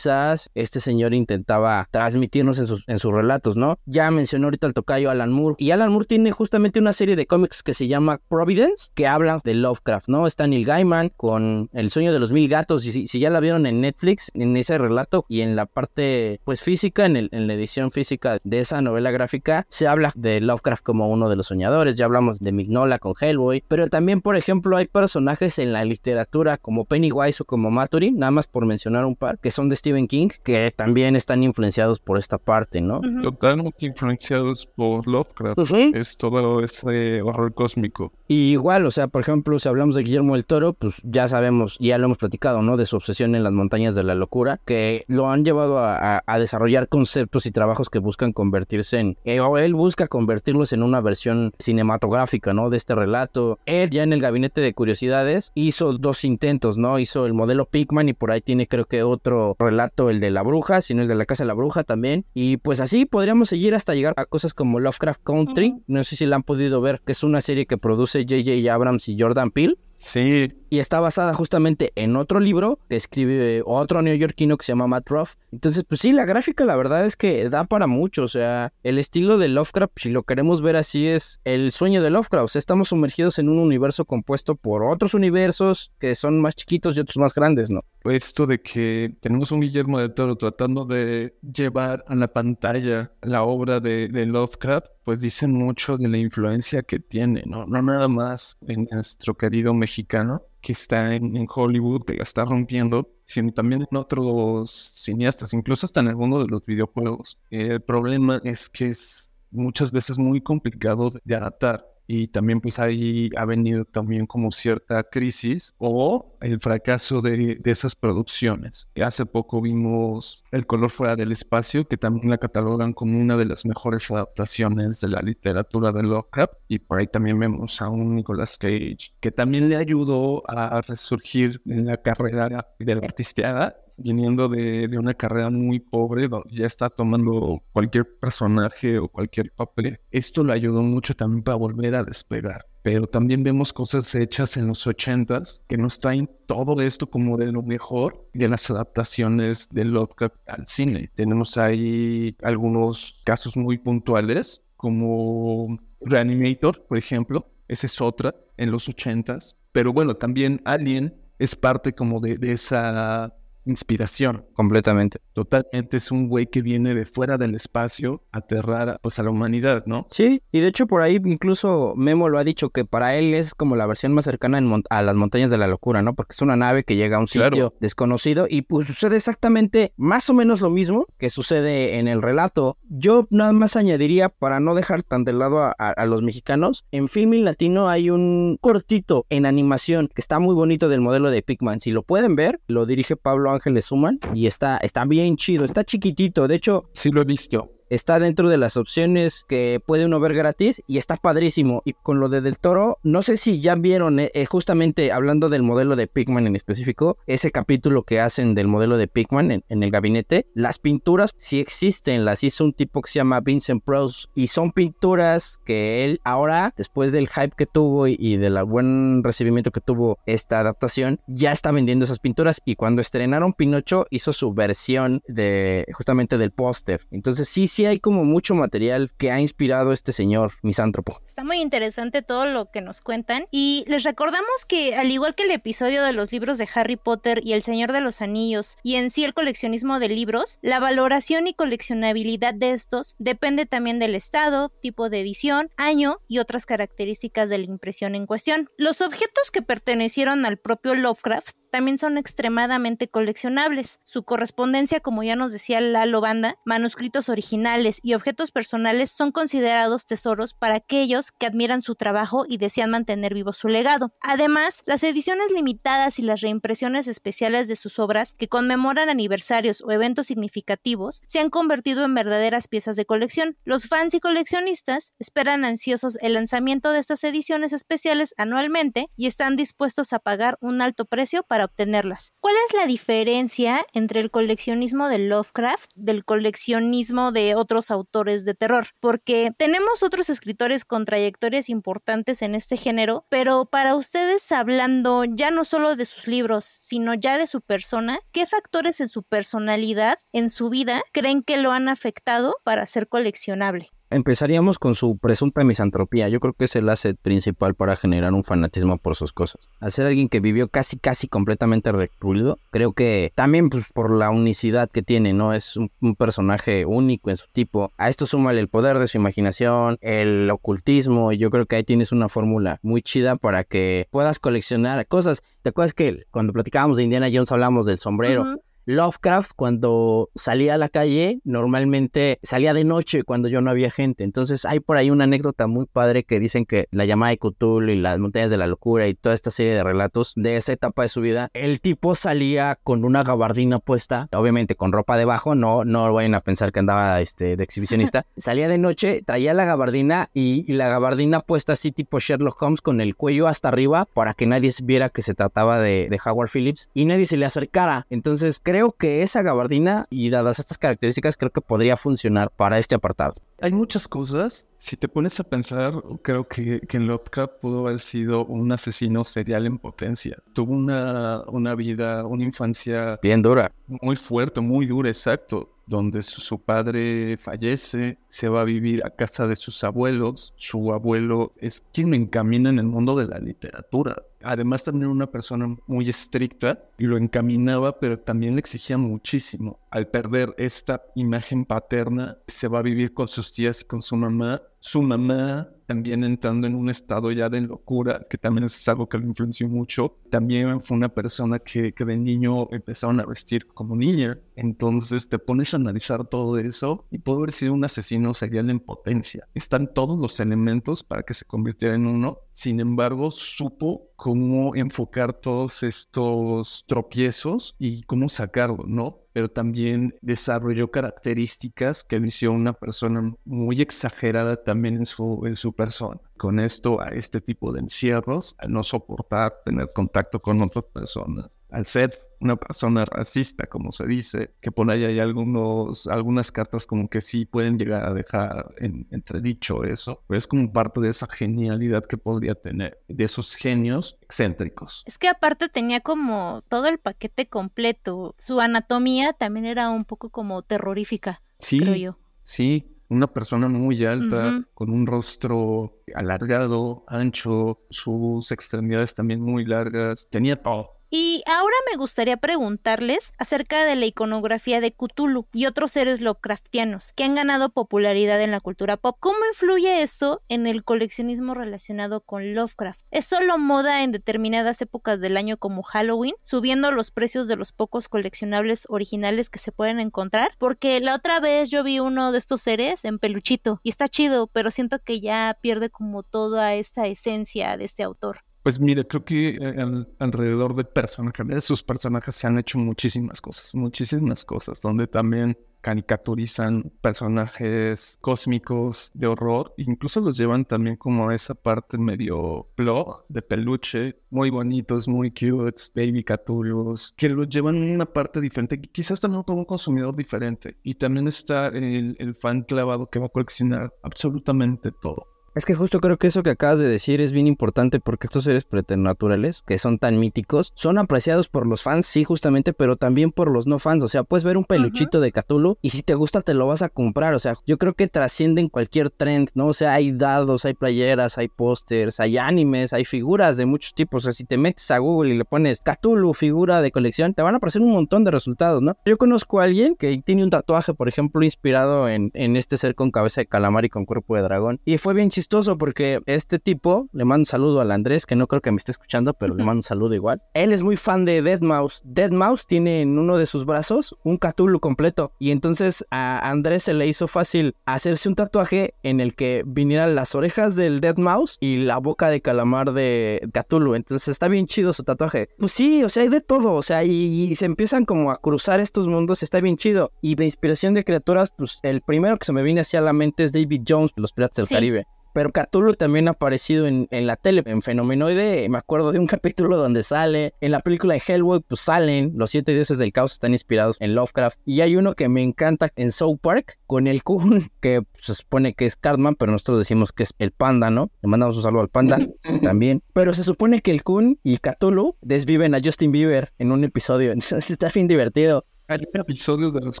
este señor intentaba transmitirnos en sus, en sus relatos, ¿no? Ya mencionó ahorita el tocayo Alan Moore y Alan Moore tiene justamente una serie de cómics que se llama Providence, que habla de Lovecraft, ¿no? Está Neil Gaiman con El sueño de los mil gatos, y si, ya la vieron en Netflix, en ese relato y en la parte, pues física, en, la edición física de esa novela gráfica, se habla de Lovecraft como uno de los soñadores, ya hablamos de Mignola con Hellboy, pero también, por ejemplo, hay personajes en la literatura como Pennywise o como Maturin, nada más por mencionar un par, que son de Stephen King, que también están influenciados por esta parte, ¿no? Totalmente influenciados por Lovecraft. Es todo ese horror cósmico. Y igual, o sea, por ejemplo, si hablamos de Guillermo del Toro, pues ya sabemos, ya lo hemos platicado, ¿no? De su obsesión en las montañas de la locura, que lo han llevado a, desarrollar conceptos y trabajos que buscan convertirse en, eh, o él busca convertirlos en una versión cinematográfica, ¿no? De este relato. Él ya en el gabinete de curiosidades hizo dos intentos, ¿no? Hizo el modelo Pigman y por ahí tiene creo que otro relato, el de la bruja, sino el de la casa de la bruja también. Y pues así podríamos seguir hasta llegar a cosas como Lovecraft Country, no sé si la han podido ver, que es una serie que produce J.J. Abrams y Jordan Peele. Sí. Y está basada justamente en otro libro que escribe otro neoyorquino que se llama Matt Ruff. Entonces, pues sí, la gráfica la verdad es que da para mucho. O sea, el estilo de Lovecraft, si lo queremos ver así, es el sueño de Lovecraft. O sea, estamos sumergidos en un universo compuesto por otros universos que son más chiquitos y otros más grandes, ¿no? Esto de que tenemos un Guillermo del Toro tratando de llevar a la pantalla la obra de, de Lovecraft, pues dicen mucho de la influencia que tiene, ¿no? No nada más en nuestro querido mexicano, que está en, Hollywood, que la está rompiendo, sino también en otros cineastas, incluso hasta en alguno de los videojuegos. El problema es que es muchas veces muy complicado de adaptar y también pues ahí ha venido también como cierta crisis o el fracaso de, esas producciones. Hace poco vimos El color fuera del espacio, que también la catalogan como una de las mejores adaptaciones de la literatura de Lovecraft y por ahí también vemos a un Nicolas Cage que también le ayudó a resurgir en la carrera de la artisteada viniendo de, una carrera muy pobre, donde ya está tomando cualquier personaje o cualquier papel, esto le ayudó mucho también para volver a despegar. Pero también vemos cosas hechas en los ochentas que nos traen todo esto como de lo mejor de las adaptaciones de Lovecraft al cine. Tenemos ahí algunos casos muy puntuales, como Reanimator, por ejemplo. Esa es otra en los ochentas. Pero bueno, también Alien es parte como de esa inspiración. Completamente. Totalmente es un güey que viene de fuera del espacio a aterrar pues, a la humanidad, ¿no? Sí, y de hecho por ahí incluso Memo lo ha dicho que para él es como la versión más cercana a las montañas de la locura, ¿no? Porque es una nave que llega a un sitio desconocido y pues sucede exactamente más o menos lo mismo que sucede en el relato. Yo nada más añadiría para no dejar tan de lado a, los mexicanos, en Filming Latino hay un cortito en animación que está muy bonito del modelo de Pigman. Si lo pueden ver, lo dirige Pablo Ángeles Suman y está, está bien chido, está chiquitito. De hecho, sí lo he visto está dentro de las opciones que puede uno ver gratis y está padrísimo. Y con lo de Del Toro, no sé si ya vieron, eh, eh, justamente hablando del modelo de Pigman en específico, ese capítulo que hacen del modelo de Pigman en, el gabinete, las pinturas sí existen, las hizo un tipo que se llama Vincent Prose y son pinturas que él ahora, después del hype que tuvo y, y del buen recibimiento que tuvo esta adaptación, ya está vendiendo esas pinturas y cuando estrenaron Pinocho hizo su versión de justamente del póster. Entonces sí, sí hay como mucho material que ha inspirado este señor misántropo. Está muy interesante todo lo que nos cuentan y les recordamos que al igual que el episodio de los libros de Harry Potter y El Señor de los Anillos y en sí el coleccionismo de libros, la valoración y coleccionabilidad de estos depende también del estado, tipo de edición, año y otras características de la impresión en cuestión. Los objetos que pertenecieron al propio Lovecraft también son extremadamente coleccionables. Su correspondencia, como ya nos decía Lalo Banda, manuscritos originales y objetos personales son considerados tesoros para aquellos que admiran su trabajo y desean mantener vivo su legado. Además, las ediciones limitadas y las reimpresiones especiales de sus obras que conmemoran aniversarios o eventos significativos se han convertido en verdaderas piezas de colección. Los fans y coleccionistas esperan ansiosos el lanzamiento de estas ediciones especiales anualmente y están dispuestos a pagar un alto precio para obtenerlas. ¿Cuál es la diferencia entre el coleccionismo de Lovecraft del coleccionismo de otros autores de terror? Porque tenemos otros escritores con trayectorias importantes en este género, pero para ustedes hablando ya no solo de sus libros, sino ya de su persona, ¿qué factores en su personalidad, en su vida, creen que lo han afectado para ser coleccionable? Empezaríamos con su presunta misantropía. Yo creo que es el asset principal para generar un fanatismo por sus cosas. Al ser alguien que vivió casi, casi completamente recluido, creo que también pues, por la unicidad que tiene, ¿no? Es un, personaje único en su tipo. A esto súmale el poder de su imaginación, el ocultismo, y yo creo que ahí tienes una fórmula muy chida para que puedas coleccionar cosas. ¿Te acuerdas que cuando platicábamos de Indiana Jones hablamos del sombrero? Lovecraft cuando salía a la calle normalmente salía de noche cuando yo no había gente. Entonces hay por ahí una anécdota muy padre que dicen que la llamada de Cthulhu y las montañas de la locura y toda esta serie de relatos de esa etapa de su vida, el tipo salía con una gabardina puesta, obviamente con ropa debajo, no no vayan a pensar que andaba este de exhibicionista. (laughs) salía de noche, traía la gabardina y, y la gabardina puesta así tipo Sherlock Holmes con el cuello hasta arriba para que nadie viera que se trataba de, de Howard Phillips y nadie se le acercara. Entonces creo que esa gabardina y dadas estas características creo que podría funcionar para este apartado. Hay muchas cosas. Si te pones a pensar, creo que, que Lovecraft pudo haber sido un asesino serial en potencia. Tuvo una, una vida, una infancia Bien dura. muy fuerte, muy dura, exacto. Donde su, su padre fallece, se va a vivir a casa de sus abuelos. Su abuelo es quien me encamina en el mundo de la literatura. Además, también una persona muy estricta y lo encaminaba, pero también le exigía muchísimo. Al perder esta imagen paterna, se va a vivir con sus tías y con su mamá. Su mamá también entrando en un estado ya de locura, que también es algo que lo influenció mucho. También fue una persona que, que de niño empezaron a vestir como niña. Entonces te pones a analizar todo eso y puede haber sido un asesino serial en potencia. Están todos los elementos para que se convirtiera en uno. Sin embargo, supo cómo enfocar todos estos tropiezos y cómo sacarlo, ¿no? Pero también desarrolló características que hicieron una persona muy exagerada también en su, en su persona. Con esto, a este tipo de encierros, al no soportar tener contacto con otras personas, al ser una persona racista, como se dice, que por ahí hay algunos, algunas cartas como que sí pueden llegar a dejar en entredicho eso, pero es como parte de esa genialidad que podría tener, de esos genios excéntricos. Es que aparte tenía como todo el paquete completo. Su anatomía también era un poco como terrorífica, Sí, creo yo. sí, una persona muy alta, con un rostro alargado, ancho, sus extremidades también muy largas, tenía todo. Y ahora me gustaría preguntarles acerca de la iconografía de Cthulhu y otros seres Lovecraftianos que han ganado popularidad en la cultura pop. ¿Cómo influye esto en el coleccionismo relacionado con Lovecraft? ¿Es solo moda en determinadas épocas del año como Halloween, subiendo los precios de los pocos coleccionables originales que se pueden encontrar? Porque la otra vez yo vi uno de estos seres en peluchito y está chido, pero siento que ya pierde como toda esta esencia de este autor. Pues mira, creo que eh, al- alrededor de personajes, de sus personajes se han hecho muchísimas cosas, muchísimas cosas, donde también caricaturizan personajes cósmicos de horror, incluso los llevan también como esa parte medio blog de peluche, muy bonitos, muy cute, baby catulos, que los llevan a una parte diferente, quizás también para un consumidor diferente. Y también está el, el fan clavado que va a coleccionar absolutamente todo. Es que justo creo que eso que acabas de decir es bien importante porque estos seres preternaturales, que son tan míticos, son apreciados por los fans, sí, justamente, pero también por los no fans. O sea, puedes ver un peluchito de Cthulhu y si te gusta te lo vas a comprar. O sea, yo creo que trascienden cualquier trend, ¿no? O sea, hay dados, hay playeras, hay pósters, hay animes, hay figuras de muchos tipos. O sea, si te metes a Google y le pones Cthulhu, figura de colección, te van a aparecer un montón de resultados, ¿no? Yo conozco a alguien que tiene un tatuaje, por ejemplo, inspirado en, en este ser con cabeza de calamar y con cuerpo de dragón. Y fue bien chistoso chistoso porque este tipo, le mando un saludo al Andrés, que no creo que me esté escuchando, pero le mando un saludo igual. Él es muy fan de Dead Mouse. Dead Mouse tiene en uno de sus brazos un Cthulhu completo. Y entonces a Andrés se le hizo fácil hacerse un tatuaje en el que vinieran las orejas del Dead Mouse y la boca de calamar de Cthulhu. Entonces está bien chido su tatuaje. Pues sí, o sea, hay de todo. O sea, y, se empiezan como a cruzar estos mundos. Está bien chido. Y de inspiración de criaturas, pues el primero que se me viene hacia la mente es David Jones, Los Piratas del Caribe. Pero Cthulhu también ha aparecido en, en, la tele, en Fenomenoide. Me acuerdo de un (laughs) capítulo donde sale. En la película de Hellboy, pues salen. Los siete dioses del caos están inspirados en Lovecraft. Y hay uno que me encanta en South Park con el Kun, (laughs) que se supone que es Cartman, pero nosotros decimos que es el panda, ¿no? Le mandamos un saludo al panda (laughs) también. Pero se supone que el Kun y Cthulhu desviven a Justin Bieber en un episodio. Entonces está bien divertido. Hay un episodio de los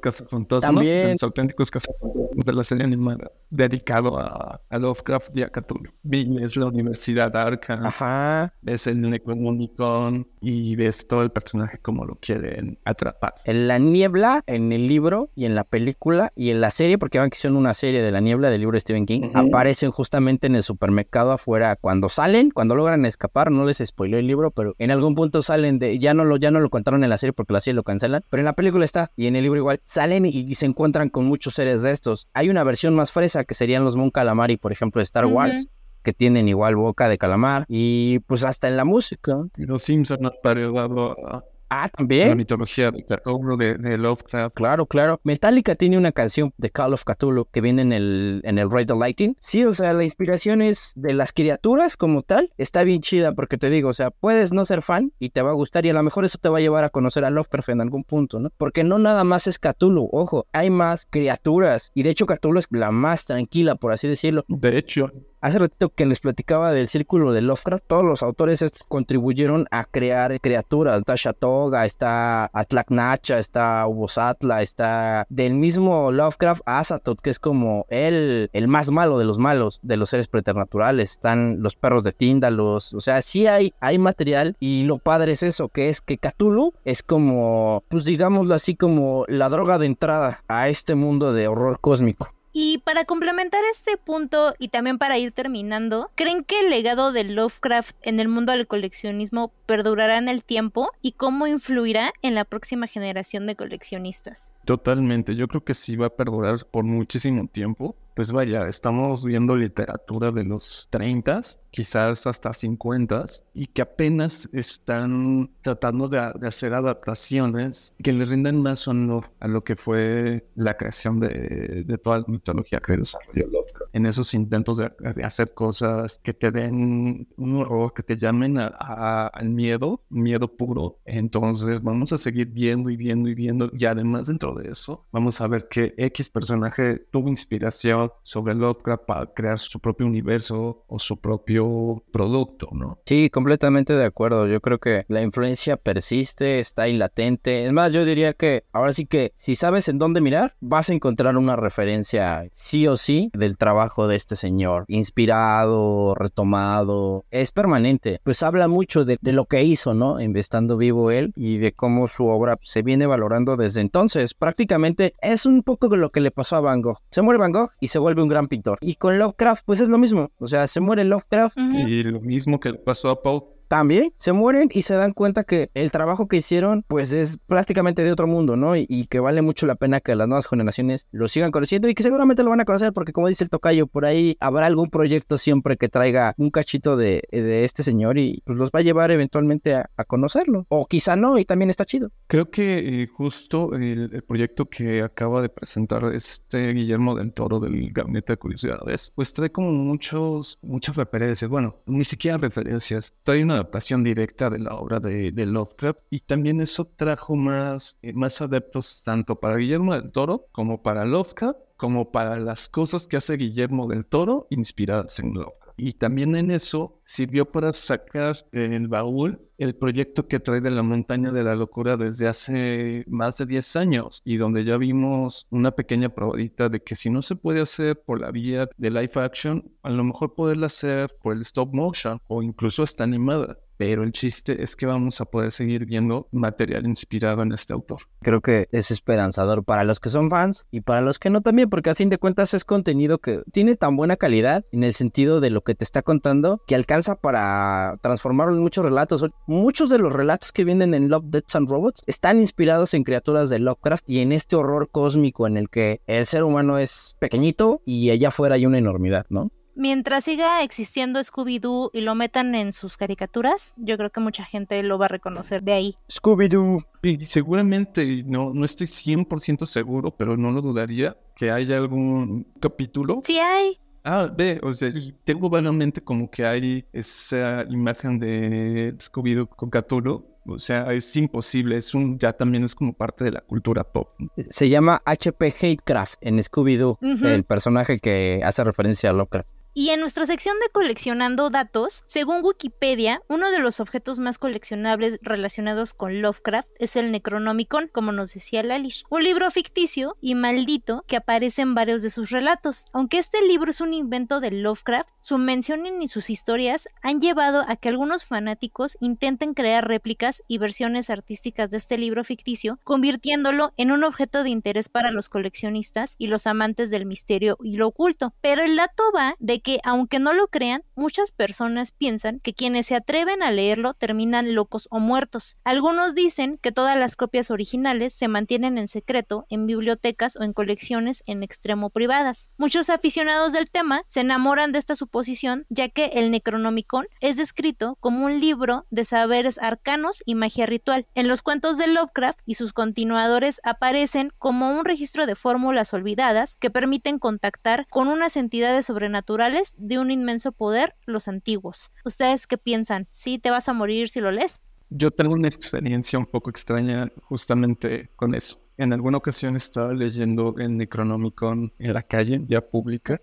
cazafantasmas, de los auténticos cazafantasmas de la serie animada, dedicado a, Lovecraft y a Cthulhu. Es la Universidad Arkham, Ajá. es el Necronomicon y ves todo el personaje como lo quieren atrapar. En la niebla, en el libro y en la película y en la serie, porque van que son una serie de la niebla del libro de Stephen King, aparecen justamente en el supermercado afuera cuando salen, cuando logran escapar, no les spoiló el libro, pero en algún punto salen de, ya no lo, ya no lo contaron en la serie porque la serie lo cancelan, pero en la película está y en el libro igual salen y, se encuentran con muchos seres de estos. Hay una versión más fresa que serían los Mon Calamari, por ejemplo, de Star Wars que tienen igual boca de calamar y pues hasta en la música. Los Simpsons han parodiado a, Ah, también. La mitología de Cthulhu, de, Lovecraft. Claro, claro. Metallica tiene una canción de Call of Cthulhu que viene en el, en el Lighting. Sí, o sea, la inspiración es de las criaturas como tal. Está bien chida porque te digo, o sea, puedes no ser fan y te va a gustar y a lo mejor eso te va a llevar a conocer a Lovecraft en algún punto, ¿no? Porque no nada más es Cthulhu, ojo, hay más criaturas y de hecho Cthulhu es la más tranquila, por así decirlo. De hecho, Hace ratito que les platicaba del círculo de Lovecraft, todos los autores contribuyeron a crear criaturas. Está Shatoga, está Atlaknacha, está Ubosatla, está del mismo Lovecraft Azatoth, que es como el, el más malo de los malos, de los seres preternaturales. Están los perros de Tíndalos, o sea, sí hay, hay material y lo padre es eso, que es que Cthulhu es como, pues digámoslo así, como la droga de entrada a este mundo de horror cósmico. Y para complementar este punto y también para ir terminando, ¿creen que el legado de Lovecraft en el mundo del coleccionismo perdurará en el tiempo y cómo influirá en la próxima generación de coleccionistas? Totalmente, yo creo que sí va a perdurar por muchísimo tiempo pues vaya, estamos viendo literatura de los 30, quizás hasta 50, y que apenas están tratando de, hacer adaptaciones que le rindan más honor a lo que fue la creación de, toda la mitología que desarrolló Lovecraft. En esos intentos de, hacer cosas que te den un horror, que te llamen al miedo, miedo puro. Entonces vamos a seguir viendo y viendo y viendo, y además dentro de eso, vamos a ver que X personaje tuvo inspiración sobre Lovecraft para crear su propio universo o su propio producto, ¿no? Sí, completamente de acuerdo. Yo creo que la influencia persiste, está ahí latente. Es más, yo diría que ahora sí que si sabes en dónde mirar, vas a encontrar una referencia sí o sí del trabajo de este señor. Inspirado, retomado, es permanente. Pues habla mucho de, lo que hizo, ¿no? Estando vivo él y de cómo su obra se viene valorando desde entonces. Prácticamente es un poco de lo que le pasó a Van Gogh. Se muere Van Gogh y se vuelve un gran pintor. Y con Lovecraft, pues es lo mismo. O sea, se muere Lovecraft. Y lo mismo que pasó a Poe también se mueren y se dan cuenta que el trabajo que hicieron pues es prácticamente de otro mundo, ¿no? Y, que vale mucho la pena que las nuevas generaciones lo sigan conociendo y que seguramente lo van a conocer porque como dice el tocayo, por ahí habrá algún proyecto siempre que traiga un cachito de, este señor y pues los va a llevar eventualmente a, conocerlo. O quizá no y también está chido. Creo que eh, justo el, proyecto que acaba de presentar este Guillermo del Toro del Gabinete de Curiosidades pues trae como muchos, muchas referencias, bueno, ni siquiera referencias, trae una adaptación directa de la obra de, Lovecraft y también eso trajo más, eh, más adeptos tanto para Guillermo del Toro como para Lovecraft como para las cosas que hace Guillermo del Toro inspiradas en Lovecraft. Y también en eso sirvió para sacar el baúl el proyecto que trae de la montaña de la locura desde hace más de 10 años y donde ya vimos una pequeña probadita de que si no se puede hacer por la vía de live action, a lo mejor poderla hacer por el stop motion o incluso hasta animada. Pero el chiste es que vamos a poder seguir viendo material inspirado en este autor. Creo que es esperanzador para los que son fans y para los que no también, porque a fin de cuentas es contenido que tiene tan buena calidad en el sentido de lo que te está contando que alcanza para transformarlo en muchos relatos. Muchos de los relatos que vienen en Love, Deaths and Robots están inspirados en criaturas de Lovecraft y en este horror cósmico en el que el ser humano es pequeñito y allá afuera hay una enormidad, ¿no? Mientras siga existiendo Scooby-Doo y lo metan en sus caricaturas, yo creo que mucha gente lo va a reconocer de ahí. Scooby-Doo. Seguramente, no, no estoy 100% seguro, pero no lo dudaría que haya algún capítulo. Sí hay. Ah, ve, o sea, tengo vagamente como que hay esa imagen de Scooby-Doo con Cthulhu. O sea, es imposible, es un, ya también es como parte de la cultura pop. Se llama HP Hatecraft en Scooby-Doo, el personaje que hace referencia a Lovecraft. Y en nuestra sección de coleccionando datos, según Wikipedia, uno de los objetos más coleccionables relacionados con Lovecraft es el Necronomicon, como nos decía Lalish, un libro ficticio y maldito que aparece en varios de sus relatos. Aunque este libro es un invento de Lovecraft, su mención y sus historias han llevado a que algunos fanáticos intenten crear réplicas y versiones artísticas de este libro ficticio, convirtiéndolo en un objeto de interés para los coleccionistas y los amantes del misterio y lo oculto. Pero el dato va de que, aunque no lo crean, muchas personas piensan que quienes se atreven a leerlo terminan locos o muertos. Algunos dicen que todas las copias originales se mantienen en secreto en bibliotecas o en colecciones en extremo privadas. Muchos aficionados del tema se enamoran de esta suposición, ya que el Necronomicon es descrito como un libro de saberes arcanos y magia ritual. En los cuentos de Lovecraft y sus continuadores aparecen como un registro de fórmulas olvidadas que permiten contactar con unas entidades sobrenaturales de un inmenso poder, los antiguos. ¿Ustedes qué piensan? ¿Sí te vas a morir si lo lees? Yo tengo una experiencia un poco extraña justamente con eso. En alguna ocasión estaba leyendo el Necronomicon en la calle, ya pública.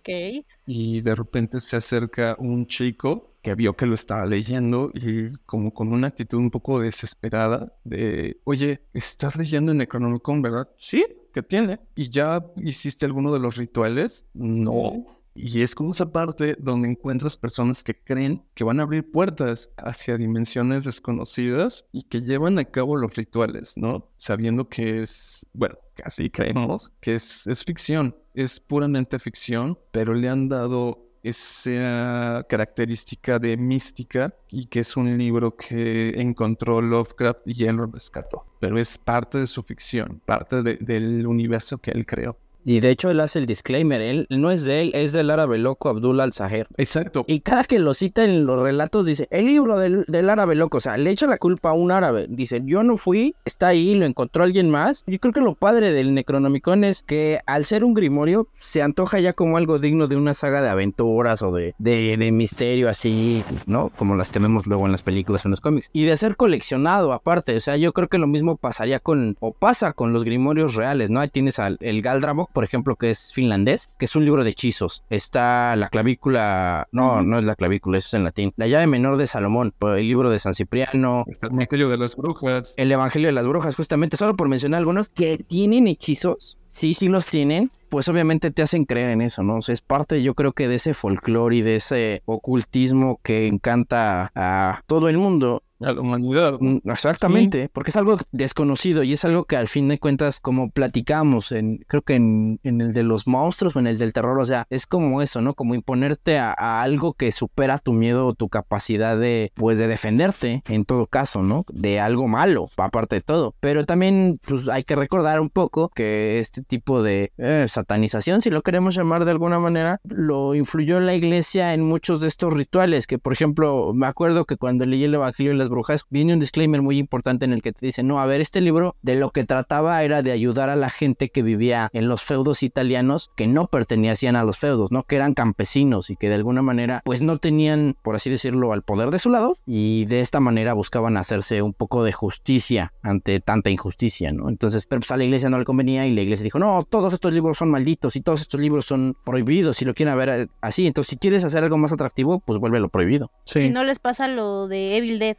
Y de repente se acerca un chico que vio que lo estaba leyendo y como con una actitud un poco desesperada de, oye, ¿estás leyendo el Necronomicon, verdad? Sí, ¿qué tiene? ¿Y ya hiciste alguno de los rituales? No. Y es como esa parte donde encuentras personas que creen que van a abrir puertas hacia dimensiones desconocidas y que llevan a cabo los rituales, ¿no? Sabiendo que es, bueno, casi creemos que es, es ficción, es puramente ficción, pero le han dado esa característica de mística y que es un libro que encontró Lovecraft y él lo rescató. Pero es parte de su ficción, parte del universo que él creó. Y de hecho él hace el disclaimer, él no es de él, es del árabe loco Abdul al-Saher. Exacto. Y cada que lo cita en los relatos dice, el libro del, árabe loco, o sea, le echa la culpa a un árabe. Dice, yo no fui, está ahí, lo encontró alguien más. Yo creo que lo padre del Necronomicon es que al ser un grimorio se antoja ya como algo digno de una saga de aventuras o de, de, de misterio así, ¿no? Como las que vemos luego en las películas o en los cómics. Y de ser coleccionado aparte, o sea, yo creo que lo mismo pasaría con, o pasa con los grimorios reales, ¿no? Ahí tienes al el Galdramok, por ejemplo, que es finlandés, que es un libro de hechizos. Está la clavícula, no, no es la clavícula, eso es en latín. La llave menor de Salomón, el libro de San Cipriano. El Evangelio de las Brujas. El Evangelio de las Brujas, justamente, solo por mencionar algunos que tienen hechizos. Sí, sí los tienen, pues obviamente te hacen creer en eso, ¿no? O sea, es parte, yo creo que de ese folclore y de ese ocultismo que encanta a todo el mundo a la humanidad. Mm, exactamente, porque es algo desconocido y es algo que al fin de cuentas, como platicamos, en, creo que en, el de los monstruos o en el del terror, o sea, es como eso, ¿no? Como imponerte a, algo que supera tu miedo o tu capacidad de, pues, de defenderte, en todo caso, ¿no? De algo malo, aparte de todo. Pero también, pues, hay que recordar un poco que este tipo de eh, satanización, si lo queremos llamar de alguna manera, lo influyó la iglesia en muchos de estos rituales, que por ejemplo, me acuerdo que cuando leí el Evangelio brujas, viene un disclaimer muy importante en el que te dice, no, a ver, este libro de lo que trataba era de ayudar a la gente que vivía en los feudos italianos que no pertenecían a los feudos, ¿no? Que eran campesinos y que de alguna manera pues no tenían, por así decirlo, al poder de su lado y de esta manera buscaban hacerse un poco de justicia ante tanta injusticia, ¿no? Entonces, pero pues a la iglesia no le convenía y la iglesia dijo, no, todos estos libros son malditos y todos estos libros son prohibidos si lo quieren ver eh, así. Entonces, si quieres hacer algo más atractivo, pues vuélvelo prohibido. Si no les pasa lo de Evil Dead.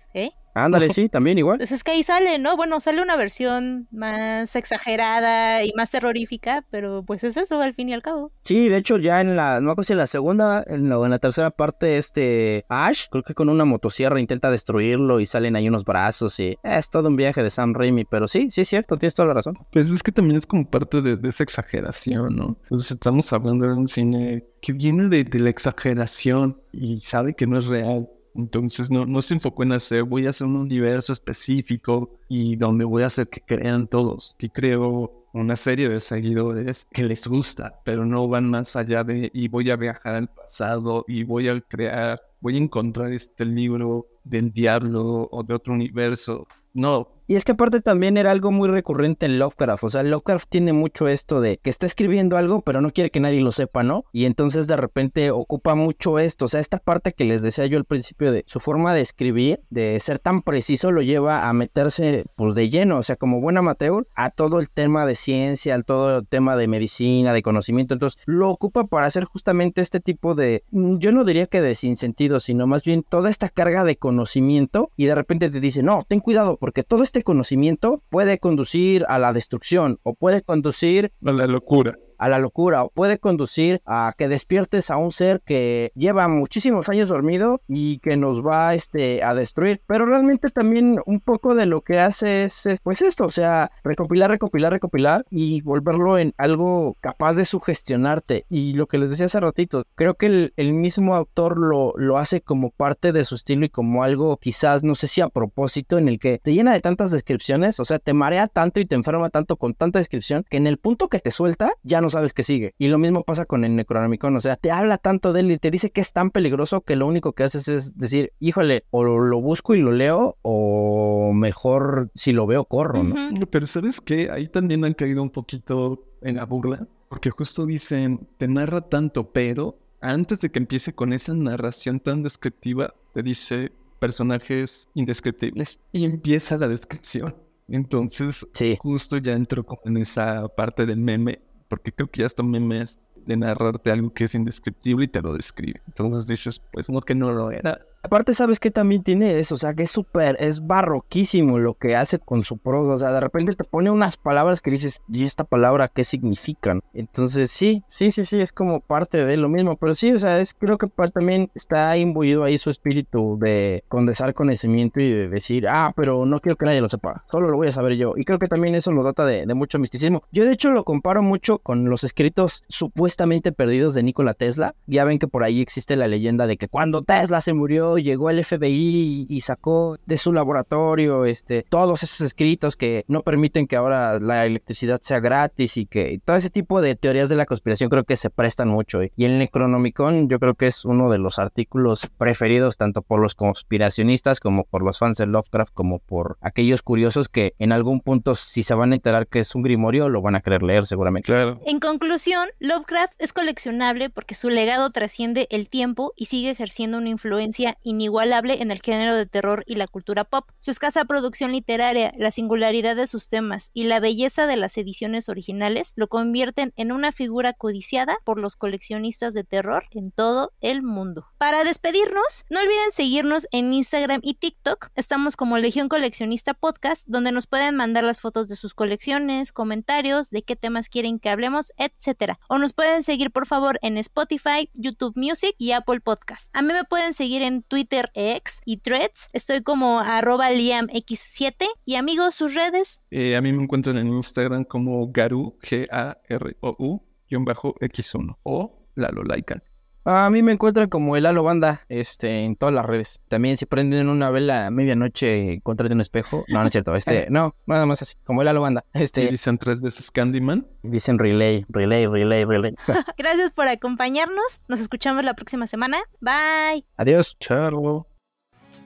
Ándale, (laughs) sí, también igual. Pues es que ahí sale, ¿no? Bueno, sale una versión más exagerada y más terrorífica, pero pues es eso al fin y al cabo. Sí, de hecho ya en la, no sé en la segunda, en la, en la tercera parte, este Ash, creo que con una motosierra intenta destruirlo y salen ahí unos brazos y es todo un viaje de Sam Raimi, pero sí, sí es cierto, tienes toda la razón. Pues es que también es como parte de, de esa exageración, ¿no? Entonces estamos hablando de un cine que viene de, de la exageración y sabe que no es real. Entonces no, no se enfocó en hacer, voy a hacer un universo específico y donde voy a hacer que crean todos. Sí creo una serie de seguidores que les gusta, pero no van más allá de y voy a viajar al pasado y voy a crear, voy a encontrar este libro del diablo o de otro universo. No, y es que aparte también era algo muy recurrente en Lovecraft. O sea, Lovecraft tiene mucho esto de que está escribiendo algo, pero no quiere que nadie lo sepa, ¿no? Y entonces de repente ocupa mucho esto. O sea, esta parte que les decía yo al principio de su forma de escribir, de ser tan preciso, lo lleva a meterse pues de lleno. O sea, como buen amateur, a todo el tema de ciencia, al todo el tema de medicina, de conocimiento. Entonces lo ocupa para hacer justamente este tipo de, yo no diría que de sinsentido, sino más bien toda esta carga de conocimiento. Y de repente te dice, no, ten cuidado, porque todo este conocimiento puede conducir a la destrucción o puede conducir a la locura a la locura o puede conducir a que despiertes a un ser que lleva muchísimos años dormido y que nos va este, a destruir. Pero realmente también un poco de lo que hace es pues esto, o sea, recopilar, recopilar, recopilar y volverlo en algo capaz de sugestionarte. Y lo que les decía hace ratito, creo que el, el mismo autor lo, lo hace como parte de su estilo y como algo quizás, no sé si a propósito, en el que te llena de tantas descripciones, o sea, te marea tanto y te enferma tanto con tanta descripción que en el punto que te suelta ya no sabes qué sigue. Y lo mismo pasa con el Necronomicon, o sea, te habla tanto de él y te dice que es tan peligroso que lo único que haces es decir, híjole, o lo busco y lo leo, o mejor si lo veo corro, ¿no? Pero ¿sabes qué? Ahí también han caído un poquito en la burla, porque justo dicen, te narra tanto, pero antes de que empiece con esa narración tan descriptiva, te dice personajes indescriptibles y empieza la descripción. Entonces, Sí. justo ya entro como en esa parte del meme, porque creo que ya hasta memes de narrarte algo que es indescriptible y te lo describe. Entonces dices, pues no que no lo era. Aparte, ¿sabes qué también tiene eso? O sea, que es súper, es barroquísimo lo que hace con su prosa. O sea, de repente te pone unas palabras que dices, ¿y esta palabra qué significan? Entonces, sí, sí, sí, sí, es como parte de lo mismo. Pero sí, o sea, es, creo que también está imbuido ahí su espíritu de condensar conocimiento y de decir, ah, pero no quiero que nadie lo sepa, solo lo voy a saber yo. Y creo que también eso lo data de, de mucho misticismo. Yo, de hecho, lo comparo mucho con los escritos supuestamente perdidos de Nikola Tesla. Ya ven que por ahí existe la leyenda de que cuando Tesla se murió, llegó el FBI y, y sacó de su laboratorio este, todos esos escritos que no permiten que ahora la electricidad sea gratis y que todo ese tipo de teorías de la conspiración creo que se prestan mucho. Y el Necronomicon yo creo que es uno de los artículos preferidos tanto por los conspiracionistas como por los fans de Lovecraft como por aquellos curiosos que en algún punto si se van a enterar que es un grimorio lo van a querer leer seguramente. Claro. En conclusión, Lovecraft es coleccionable porque su legado trasciende el tiempo y sigue ejerciendo una influencia inigualable en el género de terror y la cultura pop. Su escasa producción literaria, la singularidad de sus temas y la belleza de las ediciones originales lo convierten en una figura codiciada por los coleccionistas de terror en todo el mundo. Para despedirnos, no olviden seguirnos en Instagram y TikTok. Estamos como Legión Coleccionista Podcast, donde nos pueden mandar las fotos de sus colecciones, comentarios, de qué temas quieren que hablemos, etcétera. O nos pueden seguir por favor en Spotify, YouTube Music y Apple Podcast. A mí me pueden seguir en Twitter X y Threads. Estoy como arroba liamx7. Y amigos, sus redes. Eh, a mí me encuentran en Instagram como Garu, G-A-R-O-U, bajo X1 o Lalo Laikan. A mí me encuentran como el Halo Banda este, en todas las redes. También si prenden una vela a medianoche contra de un espejo. No, no es cierto. Este, (laughs) no, nada más así, como el Halo Banda. Y Este, dicen tres veces Candyman. dicen relay, relay, relay, relay. (laughs) Gracias por acompañarnos. Nos escuchamos la próxima semana. Bye. Adiós. Charlo.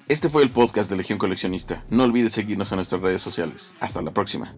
Este fue el podcast de Legión Coleccionista. No olvides seguirnos en nuestras redes sociales. Hasta la próxima.